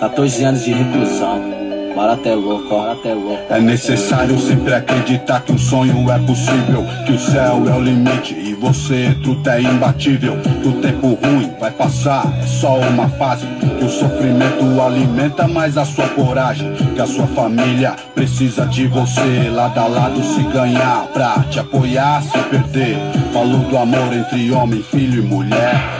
14 anos de reclusão. Barato é louco, barato é louco. É necessário sempre acreditar que um sonho é possível, que o céu é o limite e você truta é imbatível. O tempo ruim vai passar, é só uma fase. Que o sofrimento alimenta mais a sua coragem. Que a sua família precisa de você, lado a lado se ganhar, pra te apoiar, se perder. Falou do amor entre homem, filho e mulher.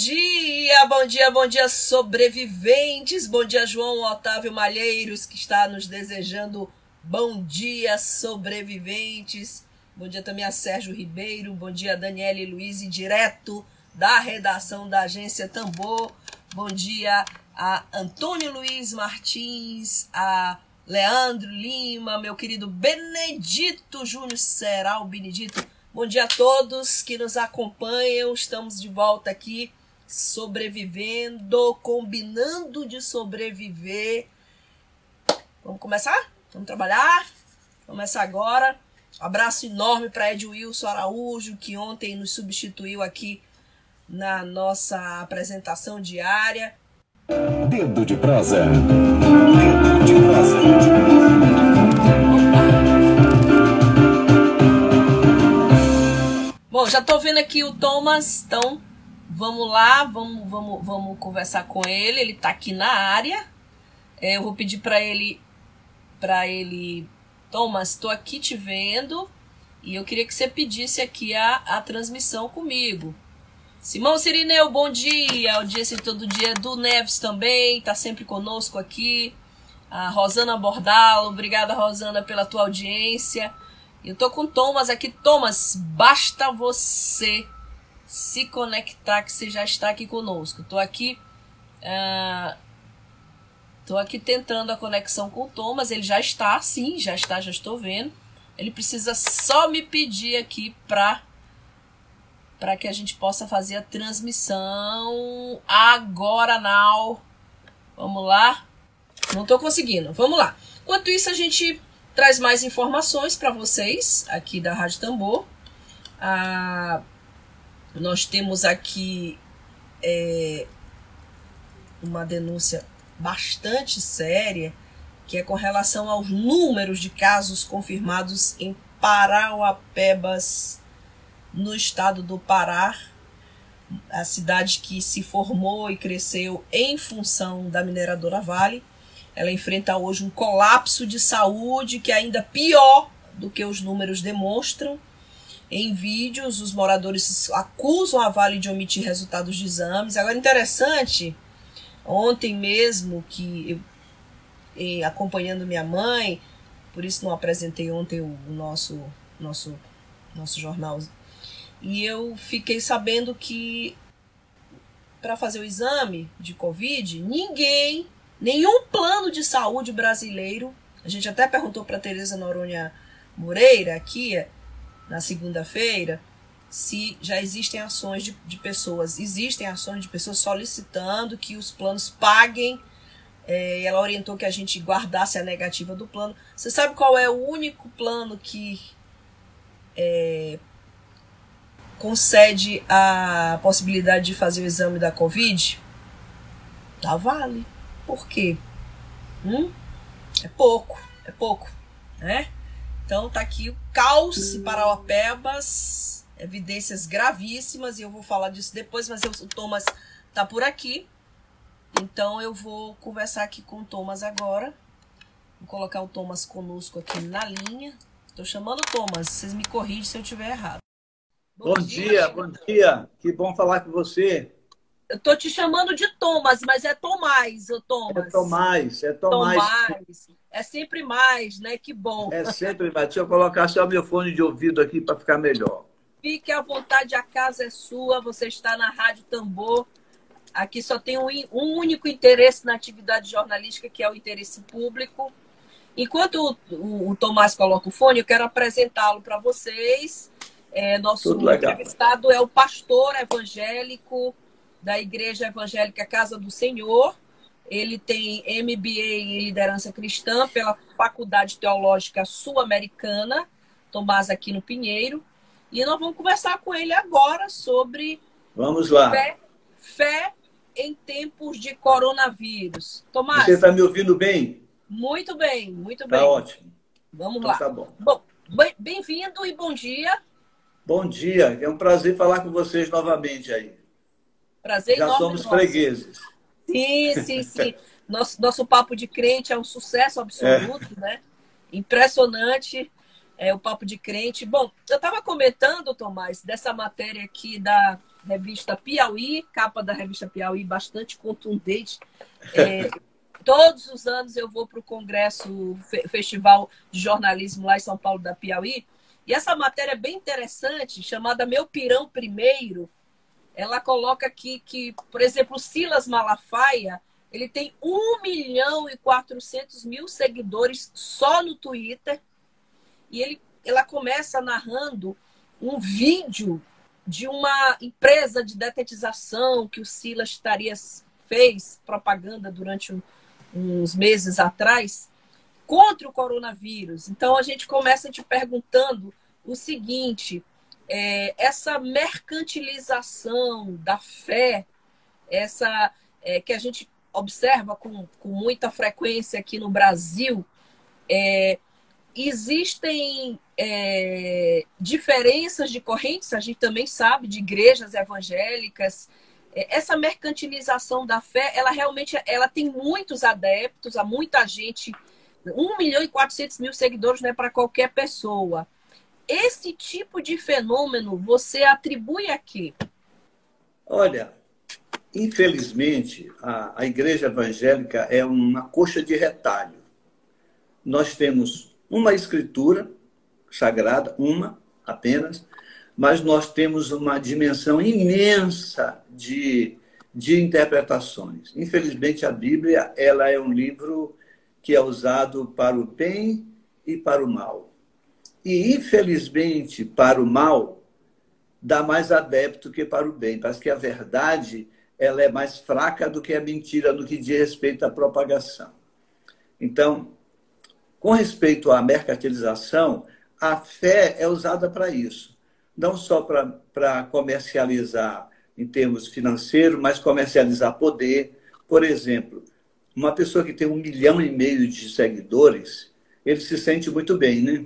Dia, bom dia, bom dia, sobreviventes. Bom dia, João Otávio Malheiros, que está nos desejando bom dia, sobreviventes. Bom dia também a Sérgio Ribeiro. Bom dia, Daniele Luiz, direto da redação da agência Tambor. Bom dia a Antônio Luiz Martins, a Leandro Lima, meu querido Benedito Júnior Seral Benedito. Bom dia a todos que nos acompanham. Estamos de volta aqui sobrevivendo, combinando de sobreviver. Vamos começar? Vamos trabalhar? Começa agora. Um abraço enorme para Ed Wilson Araújo, que ontem nos substituiu aqui na nossa apresentação diária. Dedo de prosa. Dedo de prosa. Bom, já estou vendo aqui o Thomas, então vamos lá, vamos, vamos, vamos conversar com ele. Ele está aqui na área. É, eu vou pedir para ele, para ele Thomas, estou aqui te vendo e eu queria que você pedisse aqui a, a transmissão comigo. Simão Sirineu, bom dia. Audiência todo dia do Neves também, está sempre conosco aqui. A Rosana Bordalo, obrigada Rosana pela tua audiência. Eu tô com Thomas aqui. Thomas, basta você se conectar que você já está aqui conosco. Tô aqui Estou aqui tentando a conexão com o Thomas. Ele já está, sim, já está, já estou vendo. Ele precisa só me pedir aqui para para que a gente possa fazer a transmissão agora now. Vamos lá. Não estou conseguindo. Vamos lá. Enquanto isso a gente traz mais informações para vocês aqui da Rádio Tambor. Ah, nós temos aqui é, uma denúncia bastante séria, que é com relação aos números de casos confirmados em Parauapebas, no estado do Pará, a cidade que se formou e cresceu em função da mineradora Vale. Ela enfrenta hoje um colapso de saúde que é ainda pior do que os números demonstram. Em vídeos, os moradores acusam a Vale de omitir resultados de exames. Agora, interessante Ontem mesmo, que eu, acompanhando minha mãe, por isso não apresentei ontem o, o nosso, nosso, nosso jornal. E eu fiquei sabendo que para fazer o exame de Covid, ninguém, nenhum plano de saúde brasileiro, a gente até perguntou para Tereza Noronha Moreira aqui na segunda-feira, se já existem ações de, de pessoas, existem ações de pessoas solicitando que os planos paguem. É, ela orientou que a gente guardasse a negativa do plano. Você sabe qual é o único plano que é, concede a possibilidade de fazer o exame da Covid? Da Vale. Por quê? Hum? É pouco, é pouco, né? Então tá aqui o Calce Parauapebas evidências gravíssimas e eu vou falar disso depois, mas eu, o Thomas tá por aqui. Então eu vou conversar aqui com o Thomas agora. Vou colocar o Thomas conosco aqui na linha. Estou chamando o Thomas, vocês me corrigem se eu estiver errado. Bom, bom dia, dia, bom dia. Que bom falar com você. Eu tô te chamando de Thomas, mas é Tomás, ô Thomas. É Tomás, é Tomás. Tomás. É sempre mais, né? Que bom. É sempre mais. Deixa eu colocar só meu fone de ouvido aqui para ficar melhor. Fique à vontade, a casa é sua, você está na Rádio Tambor. Aqui só tem um, um único interesse na atividade jornalística, que é o interesse público. Enquanto o, o, Tomás coloca o fone, eu quero apresentá-lo para vocês. É, nosso entrevistado é o pastor evangélico da Igreja Evangélica Casa do Senhor. Ele tem MBA em Liderança Cristã pela Faculdade Teológica Sul-Americana, Tomás Aquino Pinheiro. E nós vamos conversar com ele agora sobre Vamos lá. Fé, fé em tempos de coronavírus. Tomás. Você está me ouvindo bem? Muito bem, muito tá bem. Tá ótimo. Vamos então, lá. Tá bom. Bom, bem-vindo e bom dia. Bom dia. É um prazer falar com vocês novamente aí. Prazer Já somos nosso. fregueses. Sim, sim, sim. nosso, nosso papo de crente é um sucesso absoluto, é. né? Impressionante é, o Papo de Crente. Bom, eu estava comentando, Tomás, dessa matéria aqui da revista Piauí, capa da revista Piauí, bastante contundente. É, todos os anos eu vou para o Congresso, Festival de Jornalismo lá em São Paulo da Piauí, e essa matéria é bem interessante, chamada Meu Pirão Primeiro, ela coloca aqui que, por exemplo, Silas Malafaia, ele tem 1 milhão e 400 mil seguidores só no Twitter, e ele, ela começa narrando um vídeo de uma empresa de detetização que o Silas estaria fez propaganda durante um, uns meses atrás contra o coronavírus. Então a gente começa te perguntando o seguinte: é, essa mercantilização da fé, essa é, que a gente observa com, com muita frequência aqui no Brasil, é, existem é, diferenças de correntes, a gente também sabe, de igrejas evangélicas. É, essa mercantilização da fé, ela realmente ela tem muitos adeptos, há muita gente, 1 milhão e 400 mil seguidores não é para qualquer pessoa. Esse tipo de fenômeno você atribui a quê? Olha, infelizmente, a, a igreja evangélica é uma coxa de retalho. Nós temos uma escritura sagrada, uma apenas, mas nós temos uma dimensão imensa de, de interpretações. Infelizmente, a Bíblia ela é um livro que é usado para o bem e para o mal. E, infelizmente, para o mal, dá mais adepto que para o bem. Parece que a verdade ela é mais fraca do que a mentira no que diz respeito à propagação. Então, com respeito à mercantilização, a fé é usada para isso. Não só para comercializar em termos financeiros, mas comercializar poder. Por exemplo, uma pessoa que tem um milhão e meio de seguidores, ele se sente muito bem, né?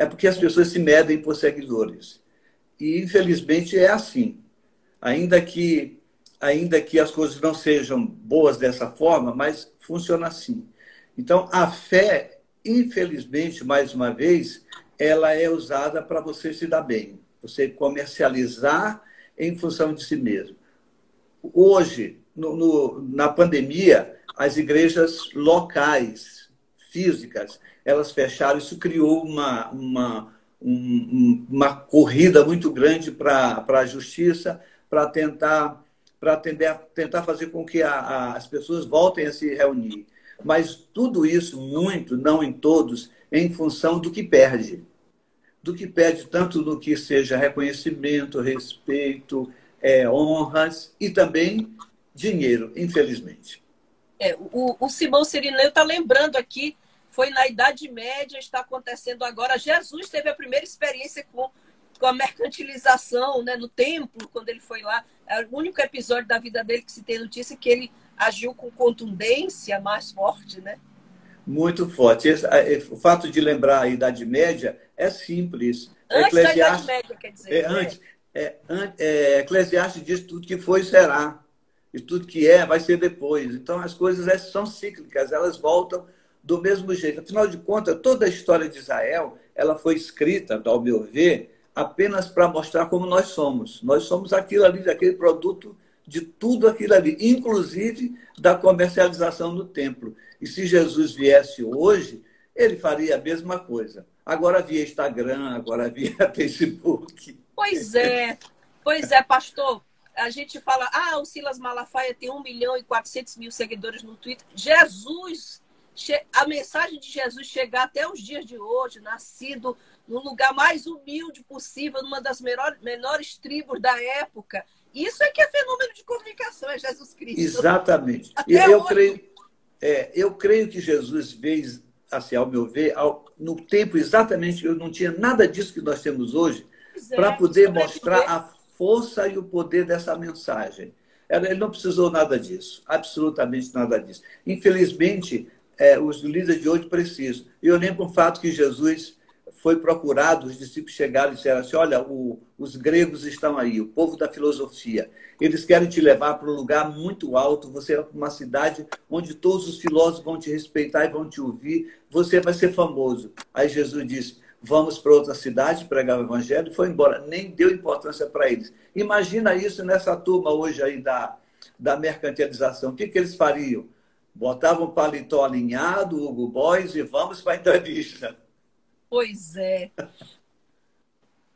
É porque as pessoas se medem por seguidores. E, infelizmente, é assim. Ainda que, ainda que as coisas não sejam boas dessa forma, mas funciona assim. Então, a fé infelizmente, mais uma vez, ela é usada para você se dar bem, você comercializar em função de si mesmo. Hoje, no, no, na pandemia, as igrejas locais, físicas, elas fecharam. Isso criou uma, uma, um, uma corrida muito grande para a justiça, para tentar, para tentar fazer com que a, a, as pessoas voltem a se reunir mas tudo isso, muito, não em todos, em função do que perde. Do que perde tanto no que seja reconhecimento, respeito, é, honras e também dinheiro, infelizmente. É, o, o Simão Sirineu está lembrando aqui, foi na Idade Média, está acontecendo agora. Jesus teve a primeira experiência com, com a mercantilização né, no templo, quando ele foi lá. É o único episódio da vida dele que se tem notícia que ele agiu com contundência mais forte, né? Muito forte. O fato de lembrar a Idade Média é simples. Antes da Idade Média, quer dizer. É, antes, é, é, Eclesiastes diz tudo que foi será. E tudo que é vai ser depois. Então as coisas são cíclicas, elas voltam do mesmo jeito. Afinal de contas, toda a história de Israel ela foi escrita, ao meu ver, apenas para mostrar como nós somos. Nós somos aquilo ali, aquele produto de tudo aquilo ali, inclusive da comercialização do templo. E se Jesus viesse hoje, ele faria a mesma coisa. Agora via Instagram, agora via Facebook. Pois é, pois é, pastor. A gente fala, ah, o Silas Malafaia tem 1 milhão e 400 mil seguidores no Twitter. Jesus a mensagem de Jesus chegar até os dias de hoje, nascido no lugar mais humilde possível, numa das menores, menores tribos da época. Isso é que é fenômeno de comunicação, é Jesus Cristo. Exatamente. Até eu, creio, é, eu creio que Jesus fez, assim, ao meu ver, ao, no tempo exatamente, eu não tinha nada disso que nós temos hoje, é, para poder mostrar a força e o poder dessa mensagem. Ele não precisou nada disso, absolutamente nada disso. Infelizmente, é, os líderes de hoje precisam. Eu lembro um fato que Jesus foi procurado, os discípulos chegaram e disseram assim: Olha, o, os gregos estão aí, o povo da filosofia. Eles querem te levar para um lugar muito alto, você é uma cidade onde todos os filósofos vão te respeitar e vão te ouvir, você vai ser famoso. Aí Jesus disse: Vamos para outra cidade pregar o evangelho, e foi embora, nem deu importância para eles. Imagina isso nessa turma hoje aí da, da mercantilização. O que, que eles fariam? Botavam um paletó alinhado, Hugo Boys, e vamos para a entrevista. Pois é.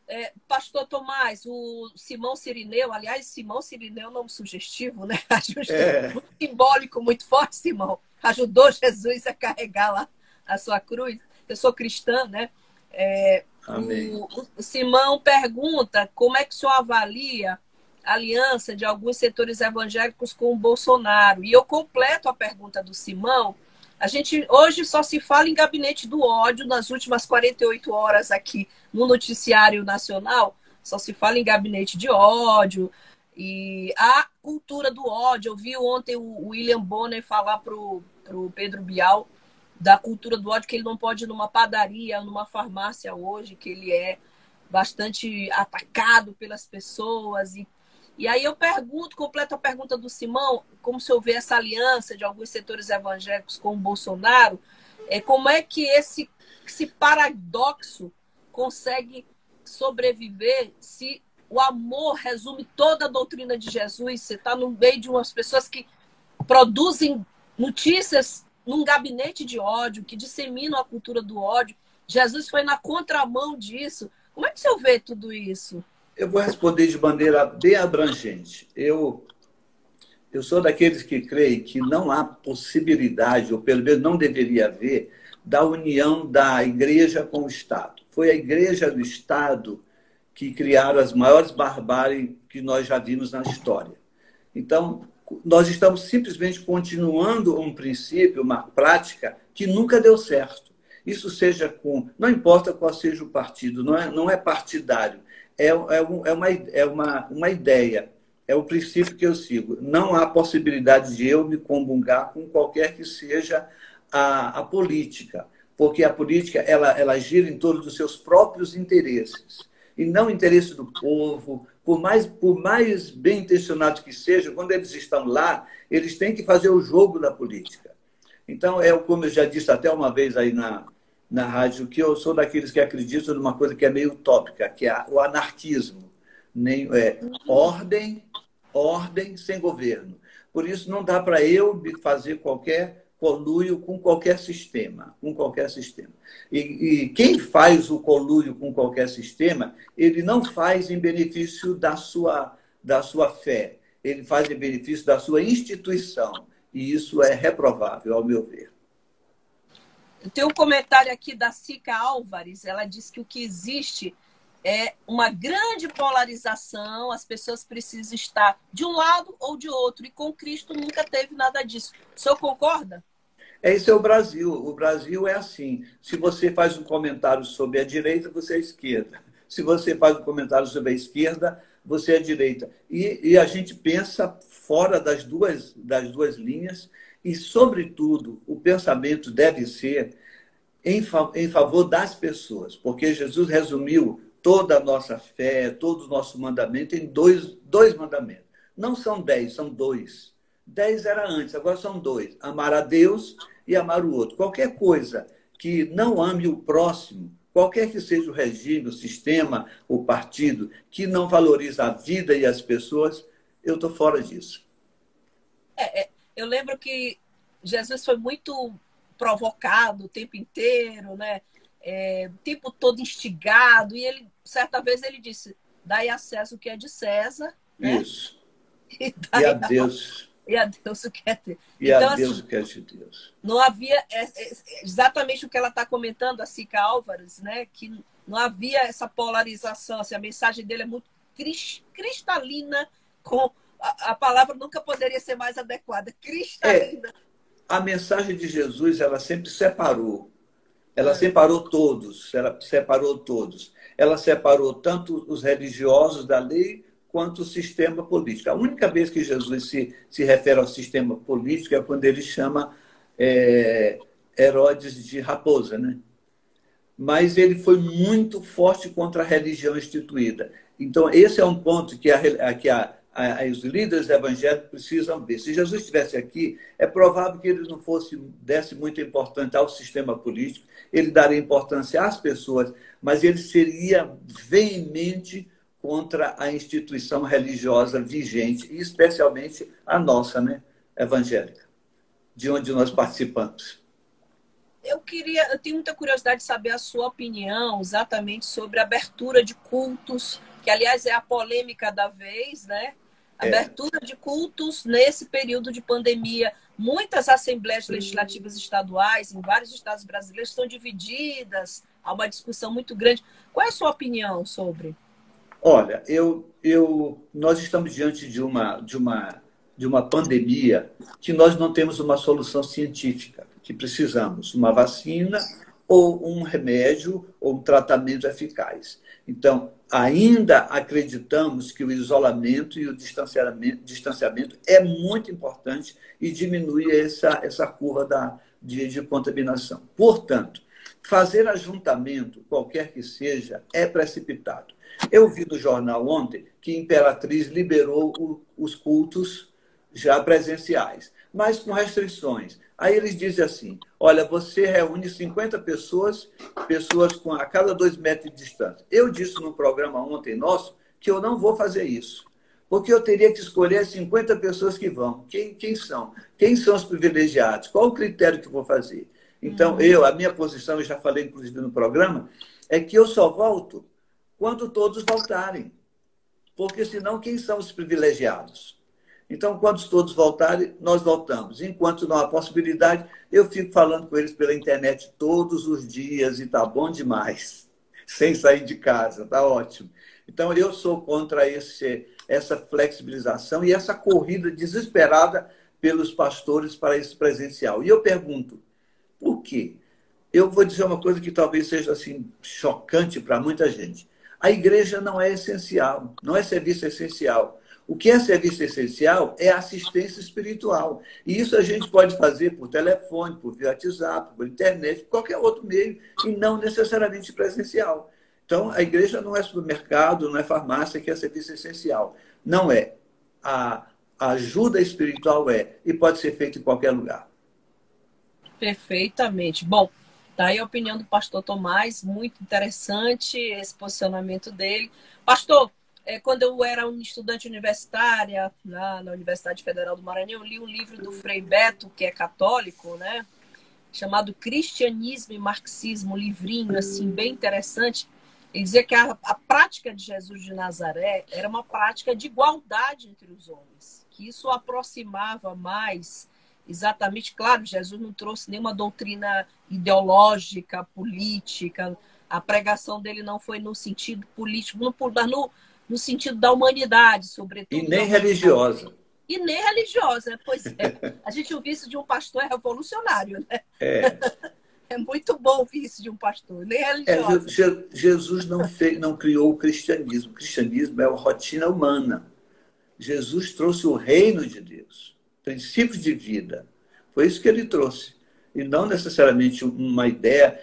é. Pastor Tomás, o Simão Sirineu, aliás, Simão Sirineu é um nome sugestivo, né? É. Muito simbólico, muito forte, Simão. Ajudou Jesus a carregar lá a sua cruz. Eu sou cristã, né? É, o, o, Simão pergunta como é que o senhor avalia aliança de alguns setores evangélicos com o Bolsonaro. E eu completo a pergunta do Simão. A gente hoje só se fala em gabinete do ódio nas últimas 48 horas aqui no noticiário nacional, só se fala em gabinete de ódio e a cultura do ódio. Eu vi ontem o William Bonner falar para o Pedro Bial da cultura do ódio, que ele não pode ir numa padaria, numa farmácia hoje, que ele é bastante atacado pelas pessoas. E, e aí eu pergunto, completo a pergunta do Simão, como se eu ver essa aliança de alguns setores evangélicos com o Bolsonaro, é, como é que esse, esse paradoxo consegue sobreviver se o amor resume toda a doutrina de Jesus? Você está no meio de umas pessoas que produzem notícias num gabinete de ódio, que disseminam a cultura do ódio. Jesus foi na contramão disso. Como é que você vê tudo isso? Eu vou responder de maneira bem abrangente. Eu, eu sou daqueles que creem que não há possibilidade, ou pelo menos não deveria haver, da união da igreja com o Estado. Foi a igreja do Estado que criaram as maiores barbáries que nós já vimos na história. Então, nós estamos simplesmente continuando um princípio, uma prática que nunca deu certo. Isso seja com. Não importa qual seja o partido, não é, não é partidário. É, é, um, é, uma, é uma, uma ideia, é o princípio que eu sigo. Não há possibilidade de eu me comungar com qualquer que seja a, a política, porque a política ela, ela gira em torno dos seus próprios interesses e não interesse do povo, por mais, por mais bem intencionados que sejam, quando eles estão lá, eles têm que fazer o jogo da política. Então, é como eu já disse até uma vez aí na, na rádio, que eu sou daqueles que acreditam numa coisa que é meio utópica, que é o anarquismo. Nem, é, ordem, ordem sem governo. Por isso, não dá para eu fazer qualquer colúrio com qualquer sistema, com qualquer sistema. E, e, quem faz o colúrio com qualquer sistema, ele não faz em benefício da sua, da sua fé, ele faz em benefício da sua instituição. E isso é reprovável, ao meu ver. Tem um comentário aqui da Cica Álvares, ela diz que o que existe é uma grande polarização, as pessoas precisam estar de um lado ou de outro, e com Cristo nunca teve nada disso. O senhor concorda? Esse é o Brasil. O Brasil é assim. Se você faz um comentário sobre a direita, você é esquerda. Se você faz um comentário sobre a esquerda, você é direita. E, e a gente pensa fora das duas, das duas linhas e, sobretudo, o pensamento deve ser em, em favor das pessoas, porque Jesus resumiu toda a nossa fé, todo o nosso mandamento em dois, dois mandamentos. Não são dez, são dois. Dez era antes, agora são dois. Amar a Deus e amar o outro. Qualquer coisa que não ame o próximo, qualquer que seja o regime, o sistema, o partido, que não valoriza a vida e as pessoas, eu estou fora disso. É, é, eu lembro que Jesus foi muito provocado o tempo inteiro, né? É, o tempo todo instigado, e ele, certa vez, ele disse: dai acesso o que é de César. Né? Isso. E, e a Deus e a Deus o que é Deus. E então, a Deus assim, o que é de Deus. Não havia é, é, exatamente o que ela está comentando, a Cica Álvares, né? Que não havia essa polarização, assim, a mensagem dele é muito cristalina, com a, a palavra nunca poderia ser mais adequada, cristalina. É, a mensagem de Jesus, ela sempre separou. Ela é. separou todos, ela separou todos. Ela separou tanto os religiosos da lei quanto o sistema político. A única vez que Jesus se, se refere ao sistema político é quando ele chama é, Herodes de raposa, né? Mas ele foi muito forte contra a religião instituída. Então, esse é um ponto que, a, que a, a, os líderes evangélicos precisam ver. Se Jesus estivesse aqui, é provável que ele não fosse desse muita importância ao sistema político, ele daria importância às pessoas, mas ele seria veemente contra a instituição religiosa vigente, especialmente a nossa, né, evangélica, de onde nós participamos. Eu queria, eu tenho muita curiosidade de saber a sua opinião exatamente sobre a abertura de cultos, que aliás é a polêmica da vez, né? É. Abertura é. de cultos nesse período de pandemia. Muitas assembleias legislativas estaduais em vários estados brasileiros estão divididas, há uma discussão muito grande. Qual é a sua opinião sobre? Olha, eu, eu, nós estamos diante de uma, de, uma, de uma pandemia que nós não temos uma solução científica, que precisamos uma vacina ou um remédio ou um tratamento eficaz. Então, ainda acreditamos que o isolamento e o distanciamento, distanciamento é muito importante e diminui essa, essa curva da, de, de contaminação. Portanto, fazer ajuntamento, qualquer que seja, é precipitado. Eu vi no jornal ontem que Imperatriz liberou o, os cultos já presenciais, mas com restrições. Aí eles dizem assim: olha, você reúne 50 pessoas, pessoas com a cada dois metros de distância. Eu disse no programa ontem nosso que eu não vou fazer isso. Porque eu teria que escolher as 50 pessoas que vão. Quem, quem são? Quem são os privilegiados? Qual o critério que eu vou fazer? Então, uhum. eu, a minha posição, eu já falei inclusive no programa, é que eu só volto quando todos voltarem. Porque senão, quem são os privilegiados? Então, quando todos voltarem, nós voltamos. Enquanto não há possibilidade, eu fico falando com eles pela internet todos os dias e tá bom demais, sem sair de casa, tá ótimo. Então, eu sou contra esse, essa flexibilização e essa corrida desesperada pelos pastores para esse presencial. E eu pergunto, por quê? Eu vou dizer uma coisa que talvez seja assim chocante para muita gente. A igreja não é essencial, não é serviço essencial. O que é serviço essencial é assistência espiritual. E isso a gente pode fazer por telefone, por WhatsApp, por internet, qualquer outro meio, e não necessariamente presencial. Então, a igreja não é supermercado, não é farmácia, que é serviço essencial. Não é. A ajuda espiritual é, e pode ser feito em qualquer lugar. Perfeitamente. Bom, tá aí a opinião do pastor Tomás, muito interessante esse posicionamento dele. Pastor, é, quando eu era um estudante universitária lá na Universidade Federal do Maranhão, eu li um livro do Frei Beto, que é católico, né? Chamado Cristianismo e Marxismo, um livrinho assim bem interessante. Ele dizia que a, a prática de Jesus de Nazaré era uma prática de igualdade entre os homens, que isso aproximava mais exatamente, claro, Jesus não trouxe nenhuma doutrina ideológica, política, a pregação dele não foi no sentido político, mas no, no sentido da humanidade, sobretudo. E nem religiosa. E nem religiosa, pois é. A gente ouviu isso de um pastor revolucionário, né? É. É muito bom ouvir isso de um pastor, nem religiosa. É, Jesus não, fez, não criou o cristianismo. O cristianismo é a rotina humana. Jesus trouxe o reino de Deus, princípios de vida. Foi isso que ele trouxe. E não necessariamente uma ideia.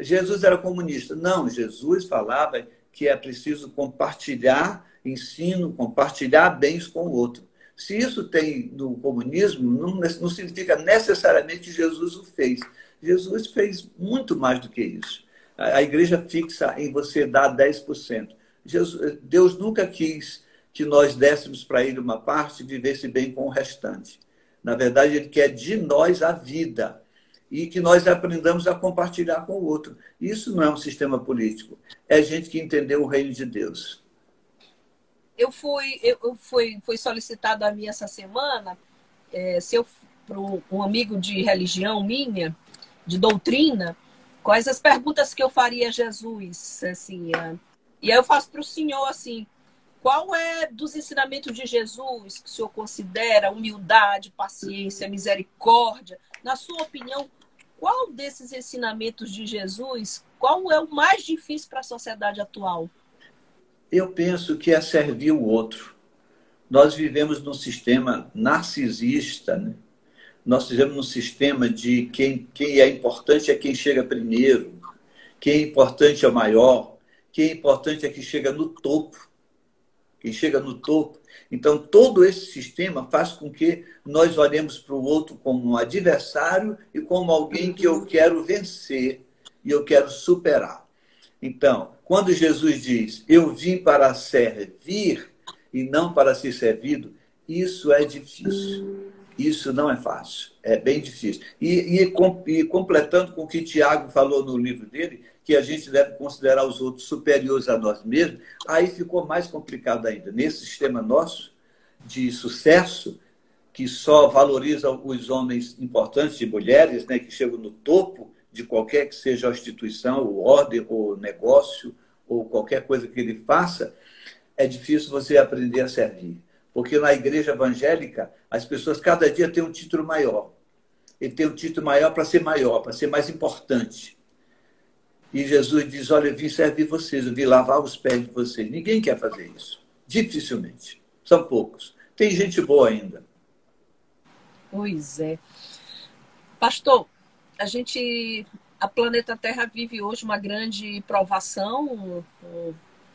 Jesus era comunista. Não, Jesus falava que é preciso compartilhar ensino, compartilhar bens com o outro. Se isso tem no comunismo, não, não significa necessariamente que Jesus o fez. Jesus fez muito mais do que isso. A, a igreja fixa em você dar 10%. Jesus, Deus nunca quis que nós dessemos para ele uma parte e vivesse bem com o restante. Na verdade, ele quer de nós a vida e que nós aprendamos a compartilhar com o outro. Isso não é um sistema político, é gente que entendeu o reino de Deus. Eu fui, eu fui, foi solicitado a mim essa semana é, se eu para um amigo de religião minha, de doutrina, quais as perguntas que eu faria a Jesus, assim, é, e aí eu faço para o senhor assim, qual é dos ensinamentos de Jesus que o senhor considera humildade, paciência, misericórdia? Na sua opinião, qual desses ensinamentos de Jesus, qual é o mais difícil para a sociedade atual? Eu penso que é servir o outro. Nós vivemos num sistema narcisista, né? nós vivemos num sistema de quem, quem é importante é quem chega primeiro, quem é importante é o maior, quem é importante é quem chega no topo. Quem chega no topo. Então, todo esse sistema faz com que nós olhemos para o outro como um adversário e como alguém que eu quero vencer e eu quero superar. Então, quando Jesus diz, eu vim para servir e não para ser servido, isso é difícil. Isso não é fácil, é bem difícil. E, e, e, completando com o que Tiago falou no livro dele, que a gente deve considerar os outros superiores a nós mesmos, aí ficou mais complicado ainda. Nesse sistema nosso de sucesso, que só valoriza os homens importantes e mulheres, né, que chegam no topo de qualquer que seja a instituição, ou ordem, ou negócio, ou qualquer coisa que ele faça, é difícil você aprender a servir. Porque na igreja evangélica, as pessoas cada dia têm um título maior. Ele tem um título maior para ser maior, para ser mais importante. E Jesus diz: Olha, eu vim servir vocês, eu vim lavar os pés de vocês. Ninguém quer fazer isso. Dificilmente. São poucos. Tem gente boa ainda. Pois é. Pastor, a gente. A planeta Terra vive hoje uma grande provação,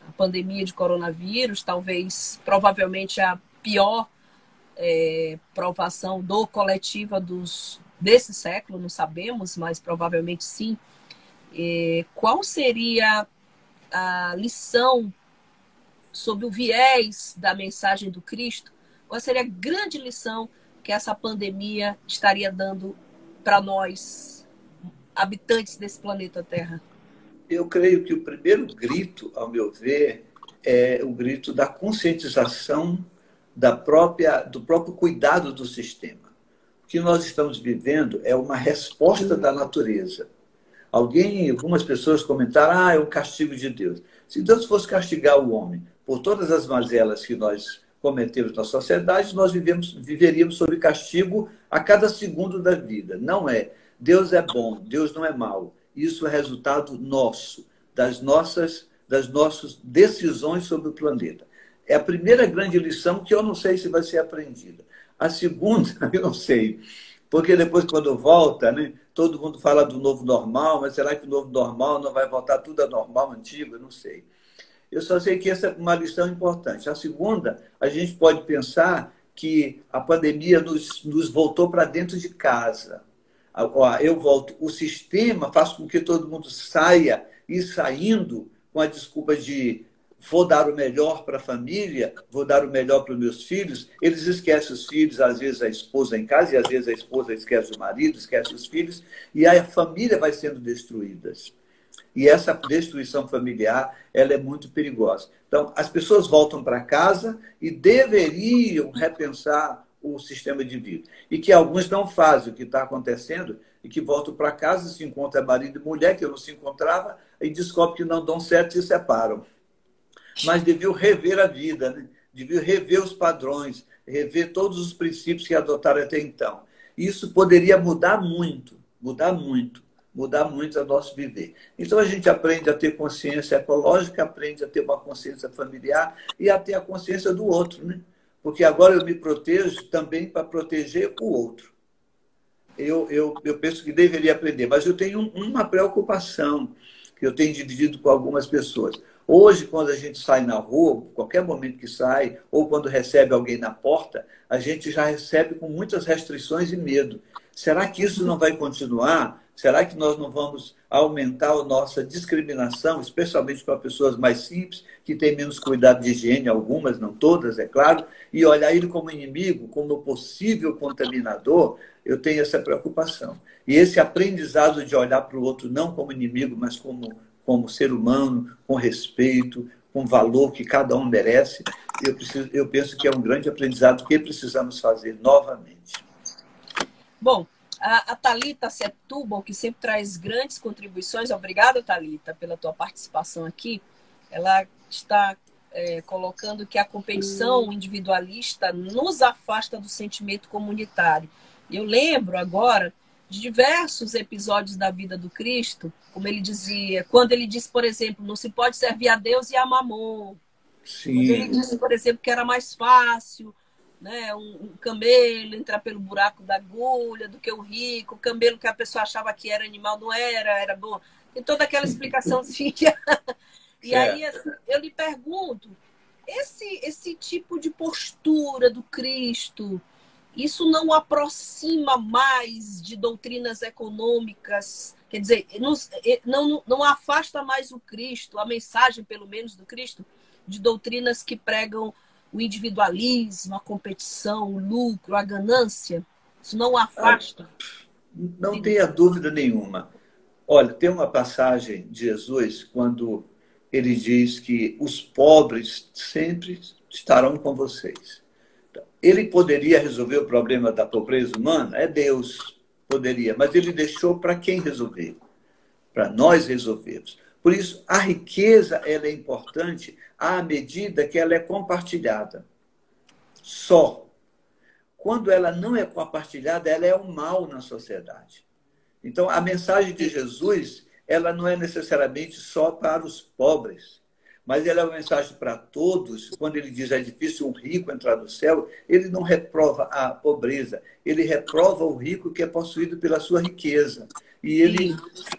a pandemia de coronavírus, talvez, provavelmente, a pior é, provação do coletiva dos, desse século, não sabemos, mas provavelmente sim. É, qual seria a lição sobre o viés da mensagem do Cristo? Qual seria a grande lição que essa pandemia estaria dando para nós, habitantes desse planeta Terra? Eu creio que o primeiro grito, ao meu ver, é o grito da conscientização da própria, do próprio cuidado do sistema. O que nós estamos vivendo é uma resposta da natureza. Alguém, algumas pessoas comentaram, ah, é o castigo de Deus. Se Deus fosse castigar o homem por todas as mazelas que nós cometemos na sociedade, nós vivemos, viveríamos sob castigo a cada segundo da vida. Não é. Deus é bom, Deus não é mau. Isso é resultado nosso, das nossas, das nossas decisões sobre o planeta. É a primeira grande lição que eu não sei se vai ser aprendida. A segunda, eu não sei. Porque depois, quando volta, né, todo mundo fala do novo normal, mas será que o novo normal não vai voltar tudo a normal antigo? Eu não sei. Eu só sei que essa é uma lição importante. A segunda, a gente pode pensar que a pandemia nos, nos voltou para dentro de casa. Eu volto, o sistema faz com que todo mundo saia e saindo com a desculpa de vou dar o melhor para a família, vou dar o melhor para os meus filhos. Eles esquecem os filhos, às vezes a esposa em casa, e às vezes a esposa esquece o marido, esquece os filhos, e a família vai sendo destruída. E essa destruição familiar, ela é muito perigosa. Então, as pessoas voltam para casa e deveriam repensar o sistema de vida. E que alguns não fazem o que está acontecendo e que voltam para casa, se encontram marido e mulher, que eu não se encontrava, e descobrem que não dão certo e se separam mas deviam rever a vida, né? deviam rever os padrões, rever todos os princípios que adotaram até então. Isso poderia mudar muito, mudar muito, mudar muito o nosso viver. Então a gente aprende a ter consciência ecológica, aprende a ter uma consciência familiar e a ter a consciência do outro, né? Porque agora eu me protejo também para proteger o outro. Eu, eu, eu penso que deveria aprender, mas eu tenho uma preocupação que eu tenho dividido com algumas pessoas. Hoje, quando a gente sai na rua, qualquer momento que sai, ou quando recebe alguém na porta, a gente já recebe com muitas restrições e medo. Será que isso não vai continuar? Será que nós não vamos aumentar a nossa discriminação, especialmente para pessoas mais simples, que têm menos cuidado de higiene, algumas, não todas, é claro, e olhar ele como inimigo, como possível contaminador? Eu tenho essa preocupação. E esse aprendizado de olhar para o outro não como inimigo, mas como como ser humano, com respeito, com valor que cada um merece. Eu, preciso, eu penso que é um grande aprendizado que precisamos fazer novamente. Bom, a, a Thalita Setúbal, que sempre traz grandes contribuições, obrigada, Talita, pela tua participação aqui. Ela está é, colocando que a competição individualista nos afasta do sentimento comunitário. Eu lembro agora de diversos episódios da vida do Cristo, como ele dizia, quando ele disse, por exemplo, não se pode servir a Deus e a Mamon. Sim. Quando ele disse, por exemplo, que era mais fácil né, um, um, camelo entrar pelo buraco da agulha do que o rico, o camelo que a pessoa achava que era animal não era, era bom. Tem toda aquela explicaçãozinha. e aí assim, eu lhe pergunto, esse, esse tipo de postura do Cristo, isso não aproxima mais de doutrinas econômicas, quer dizer, não, não, não afasta mais o Cristo, a mensagem, pelo menos, do Cristo, de doutrinas que pregam o individualismo, a competição, o lucro, a ganância? Isso não afasta? Não tenha dúvida nenhuma. Olha, tem uma passagem de Jesus quando ele diz que os pobres sempre estarão com vocês. Ele poderia resolver o problema da pobreza humana? É Deus, poderia, mas ele deixou para quem resolver? Para nós resolvermos. Por isso, a riqueza ela é importante à medida que ela é compartilhada. Só. Quando ela não é compartilhada, ela é um mal na sociedade. Então, a mensagem de Jesus, ela não é necessariamente só para os pobres, mas ela é uma mensagem para todos. Quando ele diz é difícil um rico entrar no céu, ele não reprova a pobreza, ele reprova o rico que é possuído pela sua riqueza. E ele,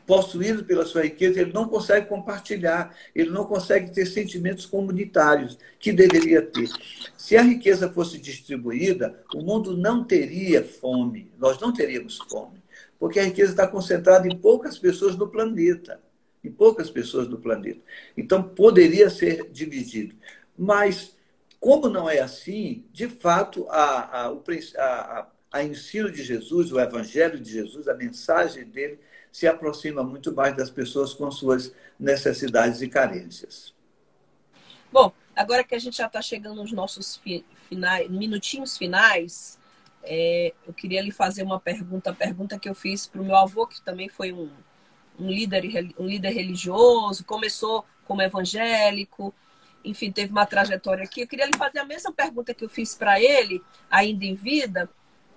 possuído pela sua riqueza, ele não consegue compartilhar, ele não consegue ter sentimentos comunitários que deveria ter. Se a riqueza fosse distribuída, o mundo não teria fome, nós não teríamos fome, porque a riqueza está concentrada em poucas pessoas no planeta, em poucas pessoas no planeta. Então, poderia ser dividido. Mas, como não é assim, de fato, a, a, a, a ensino de Jesus, o evangelho de Jesus, a mensagem dele se aproxima muito mais das pessoas com suas necessidades e carências. Bom, agora que a gente já está chegando nos nossos finais, minutinhos finais, é, eu queria lhe fazer uma pergunta, a pergunta que eu fiz para o meu avô, que também foi um, um, líder, um líder religioso, começou como evangélico, enfim, teve uma trajetória aqui. Eu queria lhe fazer a mesma pergunta que eu fiz para ele, ainda em vida,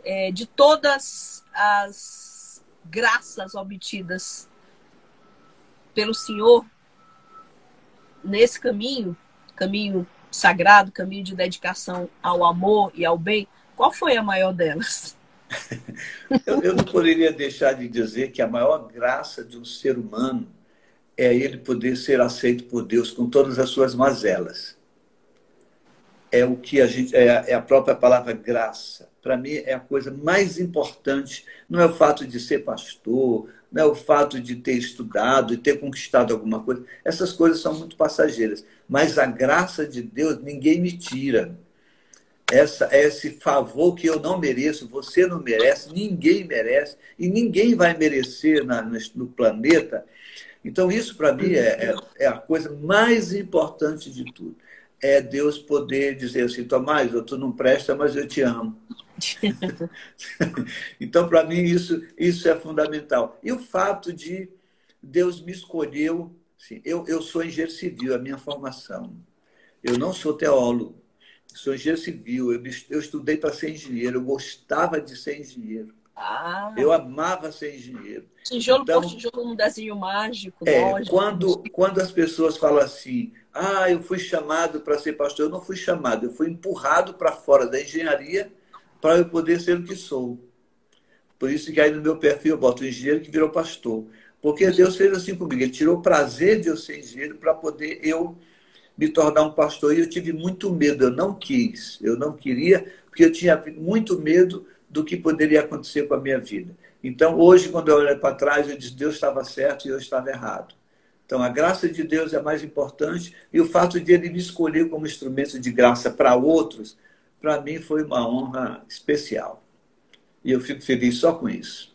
é, de todas as graças obtidas pelo Senhor nesse caminho, caminho sagrado, caminho de dedicação ao amor e ao bem, qual foi a maior delas? Eu, eu não poderia deixar de dizer que a maior graça de um ser humano é ele poder ser aceito por Deus com todas as suas mazelas. É o que a gente é, é a própria palavra graça para mim, é a coisa mais importante. Não é o fato de ser pastor, não é o fato de ter estudado e ter conquistado alguma coisa. Essas coisas são muito passageiras. Mas a graça de Deus ninguém me tira. Essa, esse favor que eu não mereço, você não merece, ninguém merece, e ninguém vai merecer na, no planeta. Então, isso para mim é, é, é a coisa mais importante de tudo é Deus poder dizer assim, Tomás, tu não presta, mas eu te amo. então, para mim, isso, isso é fundamental. E o fato de Deus me escolheu, assim, eu, eu sou engenheiro civil, a minha formação. Eu não sou teólogo, sou engenheiro civil, eu, eu estudei para ser engenheiro, eu gostava de ser engenheiro. Ah. Eu amava ser engenheiro. Tijolo então, por tijolo, um desenho mágico. É, quando, quando as pessoas falam assim, ah, eu fui chamado para ser pastor, eu não fui chamado, eu fui empurrado para fora da engenharia para eu poder ser o que sou. Por isso que aí no meu perfil eu boto engenheiro que virou pastor. Porque Deus fez assim comigo, Ele tirou o prazer de eu ser engenheiro para poder eu me tornar um pastor. E eu tive muito medo, eu não quis, eu não queria, porque eu tinha muito medo do que poderia acontecer com a minha vida. Então, hoje, quando eu olho para trás, eu disse: Deus estava certo e eu estava errado. Então, a graça de Deus é mais importante e o fato de Ele me escolher como instrumento de graça para outros, para mim foi uma honra especial. E eu fico feliz só com isso.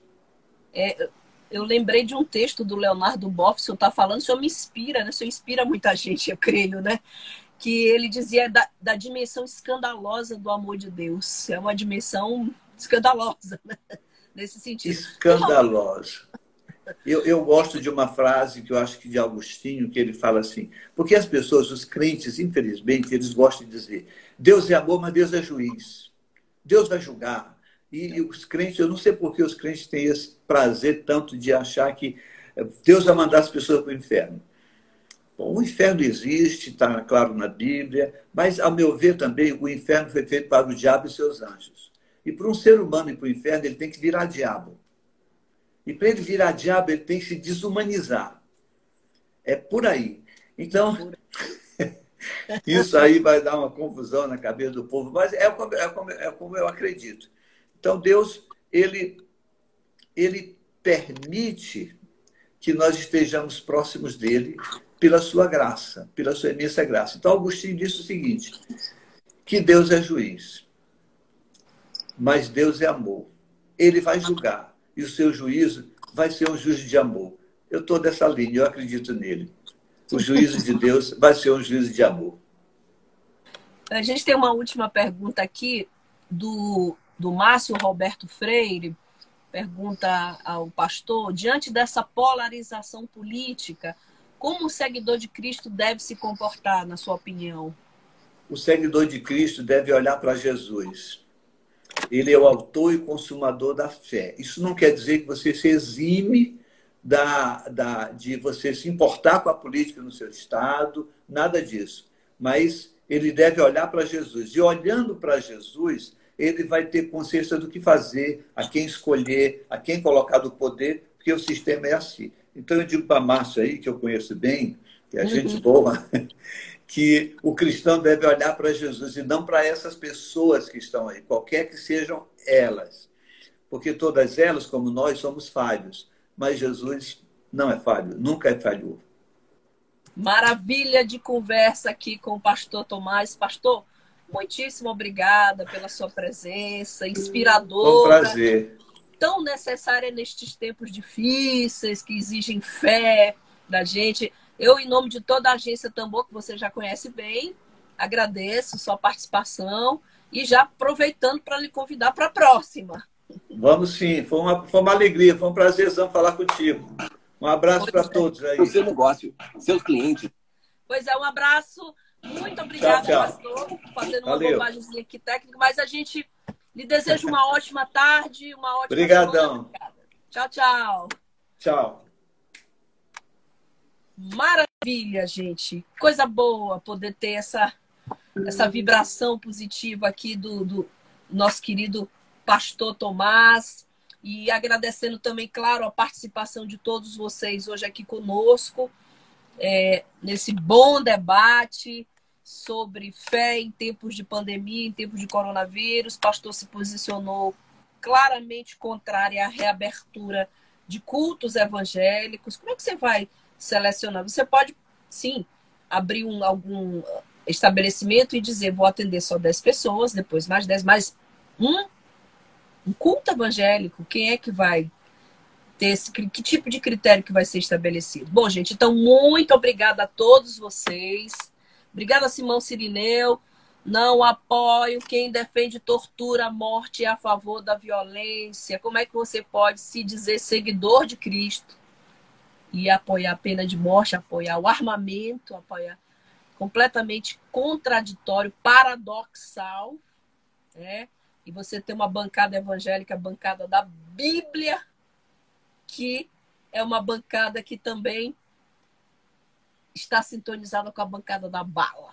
É, eu lembrei de um texto do Leonardo Boff, o senhor está falando, o senhor me inspira, né? O senhor inspira muita gente, eu creio, né? Que ele dizia da, da dimensão escandalosa do amor de Deus. É uma dimensão escandalosa, né? Nesse sentido. Escandalosa. Eu, eu gosto de uma frase que eu acho que de Agostinho, que ele fala assim, porque as pessoas, os crentes, infelizmente, eles gostam de dizer, Deus é amor, mas Deus é juiz. Deus vai julgar. E, e os crentes, eu não sei por que os crentes têm esse prazer tanto de achar que Deus vai mandar as pessoas para o inferno. Bom, o inferno existe, está claro na Bíblia, mas, ao meu ver também, o inferno foi feito para o diabo e seus anjos. E para um ser humano ir para o inferno, ele tem que virar diabo. E para ele virar diabo, ele tem que se desumanizar. É por aí. Então, isso aí vai dar uma confusão na cabeça do povo, mas é como, é como, é como eu acredito. Então, Deus, ele, ele permite que nós estejamos próximos dele pela sua graça, pela sua imensa graça. Então, Agostinho disse o seguinte: que Deus é juiz, mas Deus é amor. Ele vai julgar e o seu juízo vai ser um juízo de amor. Eu estou dessa linha, eu acredito nele. O juízo de Deus vai ser um juízo de amor. A gente tem uma última pergunta aqui do, do Márcio Roberto Freire. Pergunta ao pastor: diante dessa polarização política, como o seguidor de Cristo deve se comportar, na sua opinião? O seguidor de Cristo deve olhar para Jesus ele é o autor e consumador da fé. Isso não quer dizer que você se exime da, da, de você se importar com a política no seu estado, nada disso. Mas ele deve olhar para Jesus. E olhando para Jesus, ele vai ter consciência do que fazer, a quem escolher, a quem colocar do poder, porque o sistema é assim. Então eu digo para Márcio aí, que eu conheço bem, que é a gente uhum. boa, que o cristão deve olhar para Jesus e não para essas pessoas que estão aí, qualquer que sejam elas. Porque todas elas, como nós, somos falhos. Mas Jesus não é falho, nunca é falhou. Maravilha de conversa aqui com o pastor Tomás. Pastor, muitíssimo obrigada pela sua presença, inspiradora. Um prazer. Tão necessária nestes tempos difíceis que exigem fé da gente. Eu, em nome de toda a agência Tambor, que você já conhece bem, agradeço sua participação e já aproveitando para lhe convidar para a próxima. Vamos sim, foi uma, foi uma alegria, foi um prazerzão falar contigo. Um abraço para todos aí. O seu negócio, seus clientes. Pois é, um abraço. Muito obrigada, tchau, tchau. pastor, fazendo uma Valeu. bobagemzinha aqui técnica, mas a gente lhe deseja uma ótima tarde, uma ótima Obrigadão. Tchau, tchau. Tchau. Maravilha, gente. Coisa boa poder ter essa, essa vibração positiva aqui do, do nosso querido pastor Tomás. E agradecendo também, claro, a participação de todos vocês hoje aqui conosco, é, nesse bom debate sobre fé em tempos de pandemia, em tempos de coronavírus. O pastor se posicionou claramente contrário à reabertura de cultos evangélicos. Como é que você vai selecionar. Você pode, sim, abrir um, algum estabelecimento e dizer, vou atender só 10 pessoas, depois mais 10, mais um, um culto evangélico, quem é que vai ter esse, que tipo de critério que vai ser estabelecido? Bom, gente, então muito obrigada a todos vocês. Obrigada, Simão Sirineu. Não apoio quem defende tortura, morte e a favor da violência. Como é que você pode se dizer seguidor de Cristo e apoiar a pena de morte, apoiar o armamento, apoiar completamente contraditório, paradoxal, né? E você tem uma bancada evangélica, bancada da Bíblia, que é uma bancada que também está sintonizada com a bancada da bala.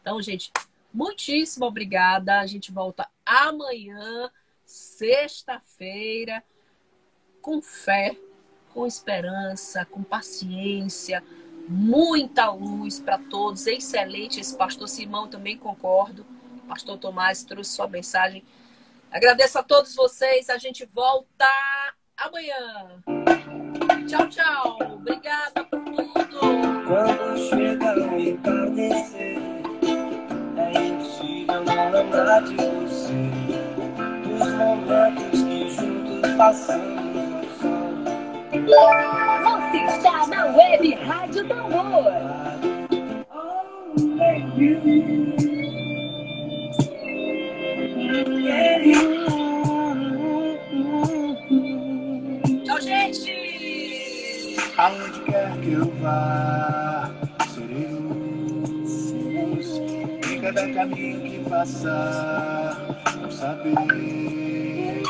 Então, gente, muitíssimo obrigada. A gente volta amanhã, sexta-feira, com fé com esperança, com paciência, muita luz para todos. Excelente esse pastor Simão, também concordo. pastor Tomás trouxe sua mensagem. Agradeço a todos vocês. A gente volta amanhã. Tchau, tchau. Obrigada. Quando chega o entardecer, é impossível não lembrar de você. Dos momentos que juntos passamos. Você está na Web Rádio Tambor. Tchau, Aonde quer que eu vá, serei luz. Em cada caminho que passar, não saber.